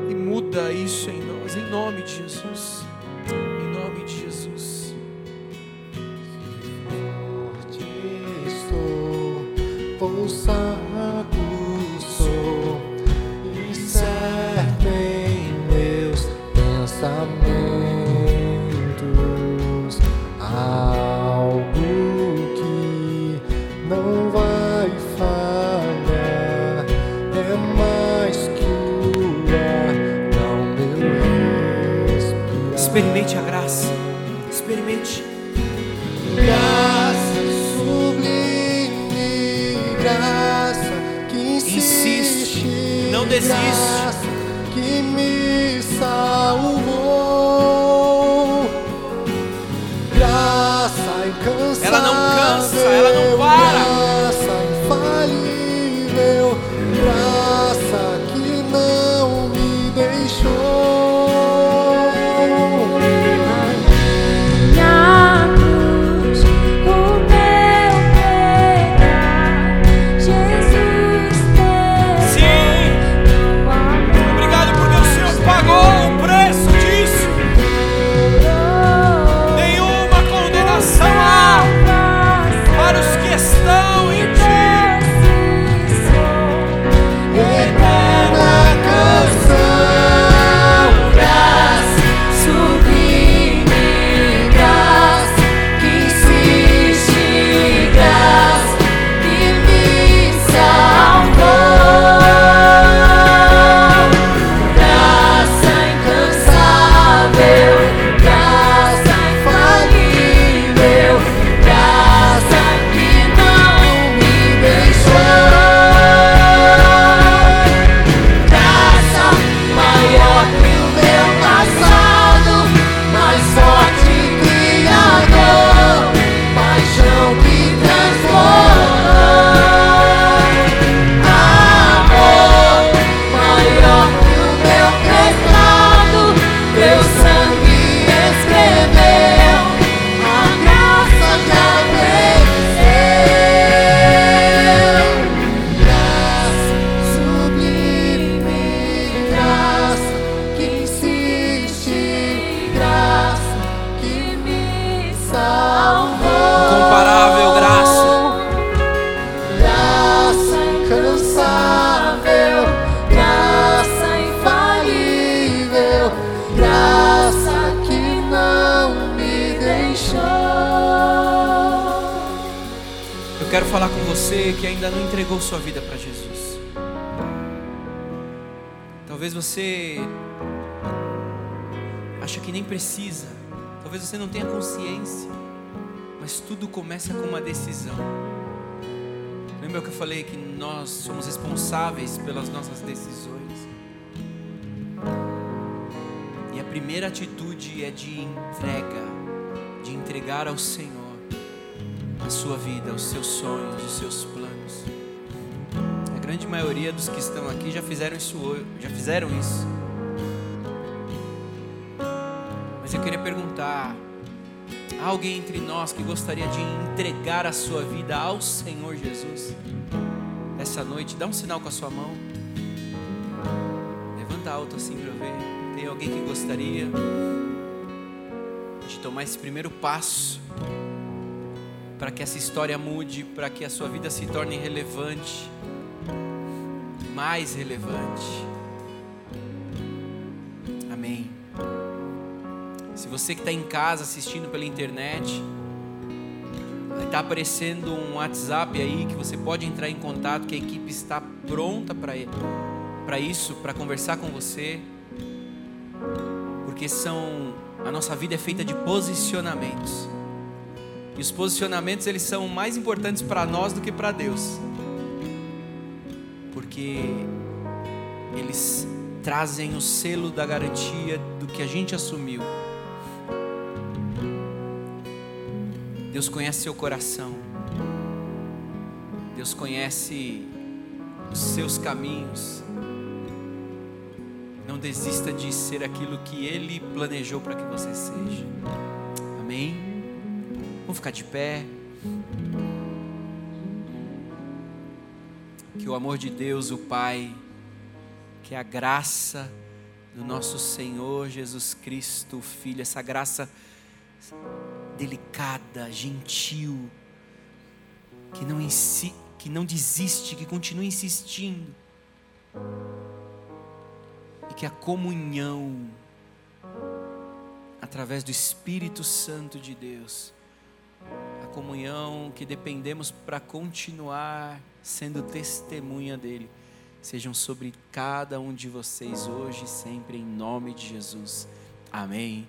e muda isso em nós, em nome de Jesus. Somos responsáveis pelas nossas decisões? E a primeira atitude é de entrega, de entregar ao Senhor a sua vida, os seus sonhos, os seus planos. A grande maioria dos que estão aqui já fizeram isso, já fizeram isso. Mas eu queria perguntar: há alguém entre nós que gostaria de entregar a sua vida ao Senhor Jesus? Essa noite, dá um sinal com a sua mão. Levanta alto assim para ver. Tem alguém que gostaria de tomar esse primeiro passo para que essa história mude, para que a sua vida se torne relevante, mais relevante. Amém. Se você que está em casa assistindo pela internet, está aparecendo um WhatsApp aí que você pode entrar em contato, que a equipe está pronta para isso, para conversar com você, porque são a nossa vida é feita de posicionamentos. E os posicionamentos eles são mais importantes para nós do que para Deus. Porque eles trazem o selo da garantia do que a gente assumiu. Deus conhece seu coração. Deus conhece os seus caminhos. Não desista de ser aquilo que Ele planejou para que você seja. Amém? Vamos ficar de pé. Que o amor de Deus, o Pai, que a graça do nosso Senhor Jesus Cristo, Filho, essa graça delicada, gentil, que não, insi que não desiste, que continua insistindo, e que a comunhão, através do Espírito Santo de Deus, a comunhão que dependemos para continuar sendo testemunha dele, sejam sobre cada um de vocês hoje e sempre, em nome de Jesus. Amém.